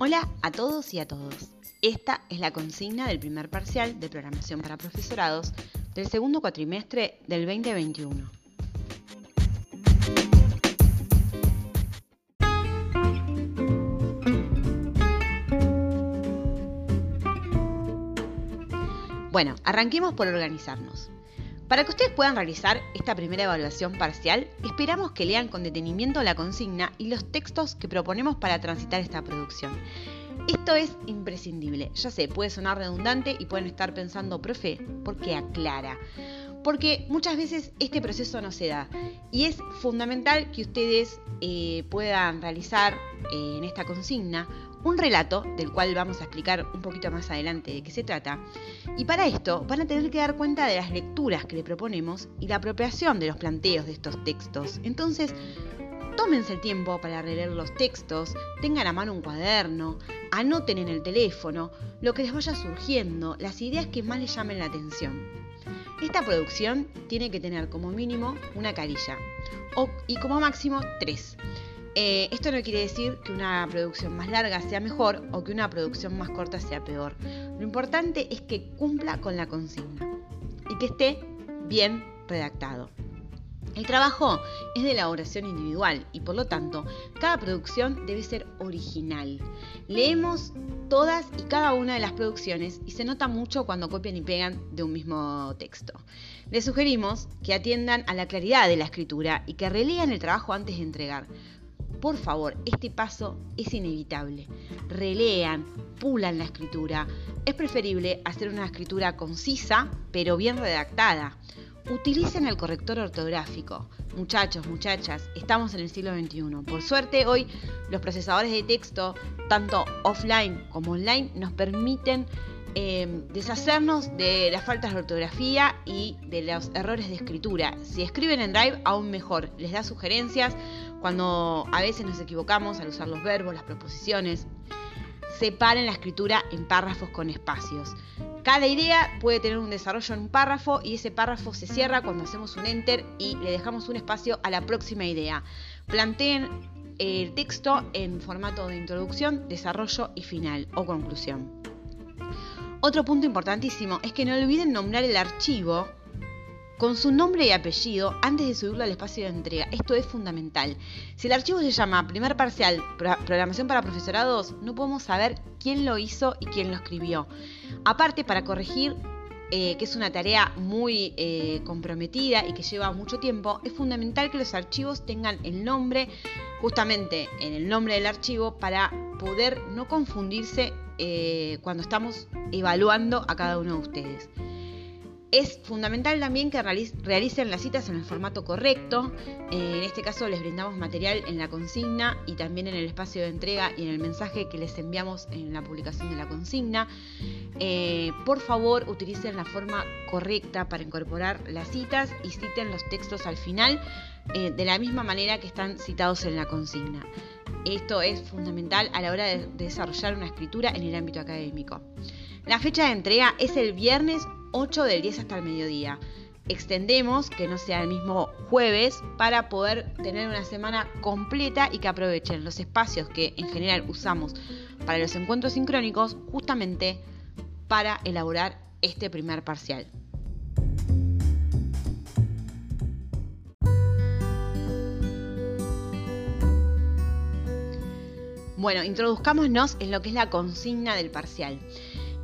Hola a todos y a todos. Esta es la consigna del primer parcial de programación para profesorados del segundo cuatrimestre del 2021. Bueno, arranquemos por organizarnos. Para que ustedes puedan realizar esta primera evaluación parcial, esperamos que lean con detenimiento la consigna y los textos que proponemos para transitar esta producción. Esto es imprescindible. Ya sé, puede sonar redundante y pueden estar pensando, profe, ¿por qué aclara? Porque muchas veces este proceso no se da y es fundamental que ustedes eh, puedan realizar eh, en esta consigna un relato del cual vamos a explicar un poquito más adelante de qué se trata. Y para esto van a tener que dar cuenta de las lecturas que le proponemos y la apropiación de los planteos de estos textos. Entonces, tómense el tiempo para releer los textos, tengan a mano un cuaderno, anoten en el teléfono lo que les vaya surgiendo, las ideas que más les llamen la atención. Esta producción tiene que tener como mínimo una carilla y como máximo tres. Eh, esto no quiere decir que una producción más larga sea mejor o que una producción más corta sea peor. Lo importante es que cumpla con la consigna y que esté bien redactado. El trabajo es de elaboración individual y por lo tanto cada producción debe ser original. Leemos todas y cada una de las producciones y se nota mucho cuando copian y pegan de un mismo texto. Les sugerimos que atiendan a la claridad de la escritura y que relean el trabajo antes de entregar. Por favor, este paso es inevitable. Relean, pulan la escritura. Es preferible hacer una escritura concisa, pero bien redactada. Utilicen el corrector ortográfico. Muchachos, muchachas, estamos en el siglo XXI. Por suerte, hoy los procesadores de texto, tanto offline como online, nos permiten eh, deshacernos de las faltas de ortografía y de los errores de escritura. Si escriben en Drive, aún mejor. Les da sugerencias cuando a veces nos equivocamos al usar los verbos, las proposiciones. Separen la escritura en párrafos con espacios. Cada idea puede tener un desarrollo en un párrafo y ese párrafo se cierra cuando hacemos un enter y le dejamos un espacio a la próxima idea. Planteen el texto en formato de introducción, desarrollo y final o conclusión. Otro punto importantísimo es que no olviden nombrar el archivo con su nombre y apellido antes de subirlo al espacio de entrega. Esto es fundamental. Si el archivo se llama primer parcial programación para profesorados, no podemos saber quién lo hizo y quién lo escribió. Aparte, para corregir, eh, que es una tarea muy eh, comprometida y que lleva mucho tiempo, es fundamental que los archivos tengan el nombre justamente en el nombre del archivo para poder no confundirse eh, cuando estamos evaluando a cada uno de ustedes. Es fundamental también que realicen las citas en el formato correcto. Eh, en este caso les brindamos material en la consigna y también en el espacio de entrega y en el mensaje que les enviamos en la publicación de la consigna. Eh, por favor, utilicen la forma correcta para incorporar las citas y citen los textos al final eh, de la misma manera que están citados en la consigna. Esto es fundamental a la hora de desarrollar una escritura en el ámbito académico. La fecha de entrega es el viernes 8 del 10 hasta el mediodía. Extendemos que no sea el mismo jueves para poder tener una semana completa y que aprovechen los espacios que en general usamos para los encuentros sincrónicos justamente para elaborar este primer parcial. Bueno, introduzcámonos en lo que es la consigna del parcial.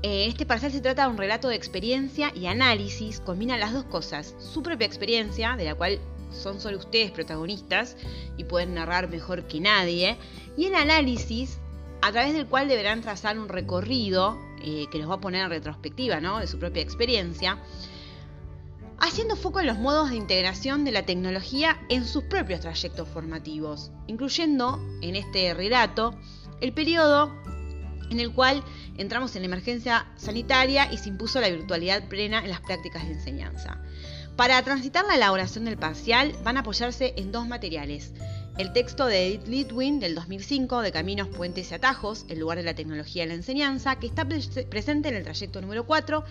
Eh, este parcial se trata de un relato de experiencia y análisis, combina las dos cosas, su propia experiencia, de la cual son solo ustedes protagonistas y pueden narrar mejor que nadie, y el análisis a través del cual deberán trazar un recorrido eh, que los va a poner en retrospectiva ¿no? de su propia experiencia, haciendo foco en los modos de integración de la tecnología en sus propios trayectos formativos, incluyendo en este relato el periodo en el cual entramos en emergencia sanitaria y se impuso la virtualidad plena en las prácticas de enseñanza. Para transitar la elaboración del parcial van a apoyarse en dos materiales. El texto de Edith Litwin del 2005 de Caminos, Puentes y Atajos, el lugar de la tecnología y la enseñanza, que está presente en el trayecto número 4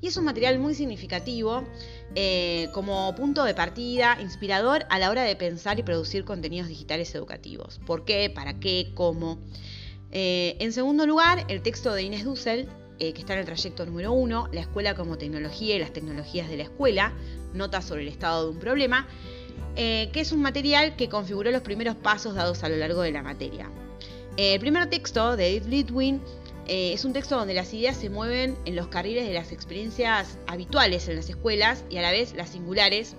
y es un material muy significativo eh, como punto de partida, inspirador a la hora de pensar y producir contenidos digitales educativos. ¿Por qué? ¿Para qué? ¿Cómo? Eh, en segundo lugar, el texto de Inés Dussel, eh, que está en el trayecto número uno, La escuela como tecnología y las tecnologías de la escuela, nota sobre el estado de un problema, que es un material que configuró los primeros pasos dados a lo largo de la materia. el primer texto de Edith Litwin eh, es un texto donde las ideas se mueven en los carriles de las experiencias habituales en las escuelas y a la vez las singulares,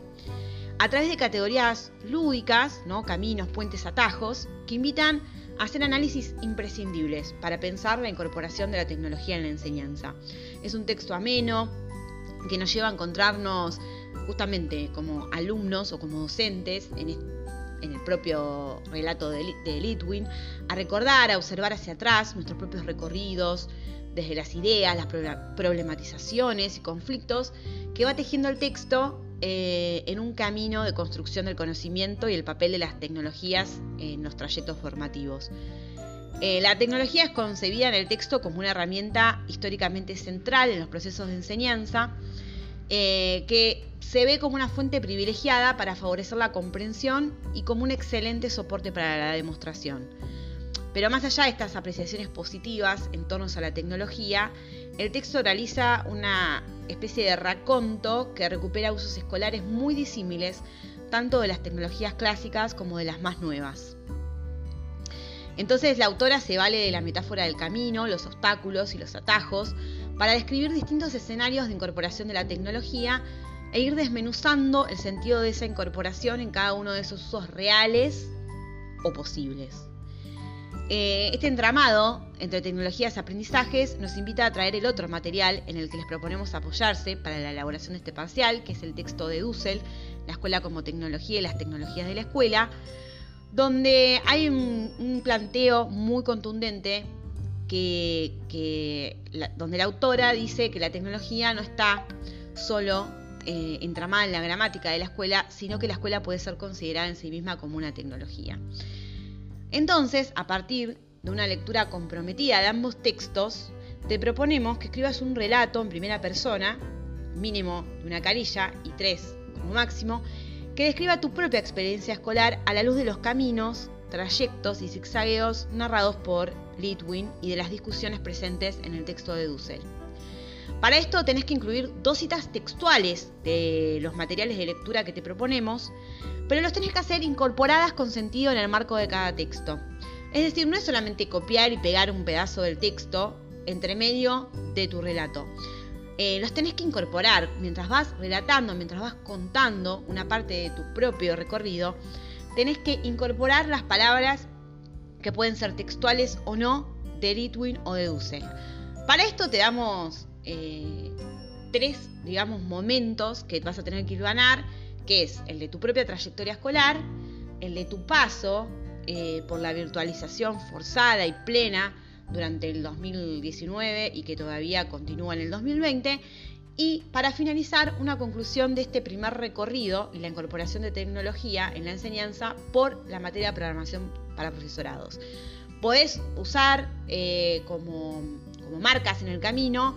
a través de categorías lúdicas, ¿no? caminos, puentes, atajos, que invitan hacer análisis imprescindibles para pensar la incorporación de la tecnología en la enseñanza. Es un texto ameno que nos lleva a encontrarnos justamente como alumnos o como docentes en, el propio relato de, Litwin, a recordar, a observar hacia atrás nuestros propios recorridos, desde las ideas, las problematizaciones y conflictos que va tejiendo el texto eh, en un camino de construcción del conocimiento y el papel de las tecnologías en los trayectos formativos. Eh, la tecnología es concebida en el texto como una herramienta históricamente central en los procesos de enseñanza, eh, que se ve como una fuente privilegiada para favorecer la comprensión y como un excelente soporte para la demostración. Pero más allá de estas apreciaciones positivas en torno a la tecnología, el texto realiza una especie de raconto que recupera usos escolares muy disímiles, tanto de las tecnologías clásicas como de las más nuevas. Entonces la autora se vale de la metáfora del camino, los obstáculos y los atajos para describir distintos escenarios de incorporación de la tecnología e ir desmenuzando el sentido de esa incorporación en cada uno de esos usos reales o posibles. Eh, este entramado entre tecnologías y aprendizajes nos invita a traer el otro material en el que les proponemos apoyarse para la elaboración de este parcial, que es el texto de Dussel, La escuela como tecnología y las tecnologías de la escuela, donde hay un, planteo muy contundente que, donde la autora dice que la tecnología no está solo eh, entramada en la gramática de la escuela, sino que la escuela puede ser considerada en sí misma como una tecnología. Entonces, a partir de una lectura comprometida de ambos textos, te proponemos que escribas un relato en primera persona, mínimo de una carilla y tres como máximo, que describa tu propia experiencia escolar a la luz de los caminos, trayectos y zigzagueos narrados por Litwin y de las discusiones presentes en el texto de Dussel. Para esto tenés que incluir dos citas textuales de los materiales de lectura que te proponemos, pero los tenés que hacer incorporadas con sentido en el marco de cada texto. Es decir, no es solamente copiar y pegar un pedazo del texto entre medio de tu relato. Eh, los tenés que incorporar mientras vas relatando, mientras vas contando una parte de tu propio recorrido, tenés que incorporar las palabras que pueden ser textuales o no de Litwin o de Dussel. Para esto te damos eh, tres, digamos, momentos que vas a tener que ir ganar, que es el de tu propia trayectoria escolar, el de tu paso eh, por la virtualización forzada y plena durante el 2019 y que todavía continúa en el 2020, y para finalizar, una conclusión de este primer recorrido y la incorporación de tecnología en la enseñanza por la materia de programación para profesorados. Podés usar eh, como, marcas en el camino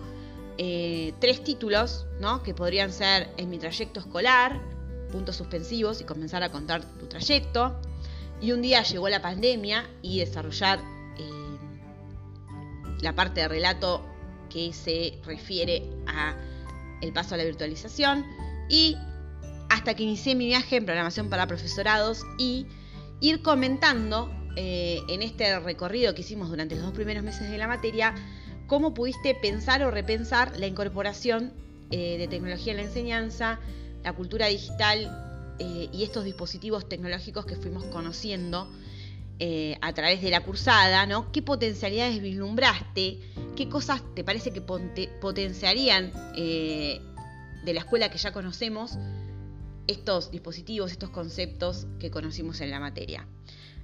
eh, tres títulos, ¿no? Que podrían ser en mi trayecto escolar, puntos suspensivos y comenzar a contar tu trayecto. Y un día llegó la pandemia y desarrollar eh, la parte de relato que se refiere a el paso a la virtualización y hasta que inicié mi viaje en programación para profesorados y ir comentando eh, en este recorrido que hicimos durante los dos primeros meses de la materia cómo pudiste pensar o repensar la incorporación eh, de tecnología en la enseñanza, la cultura digital eh, y estos dispositivos tecnológicos que fuimos conociendo eh, a través de la cursada, ¿no? ¿Qué potencialidades vislumbraste? ¿Qué cosas te parece que potenciarían de la escuela que ya conocemos estos dispositivos, estos conceptos que conocimos en la materia?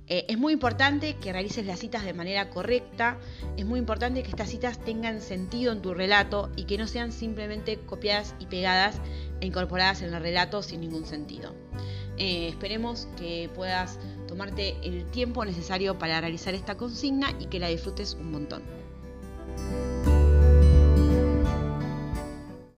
Eh, es muy importante que realices las citas de manera correcta, es muy importante que estas citas tengan sentido en tu relato y que no sean simplemente copiadas y pegadas e incorporadas en el relato sin ningún sentido. Eh, esperemos que puedas tomarte el tiempo necesario para realizar esta consigna y que la disfrutes un montón.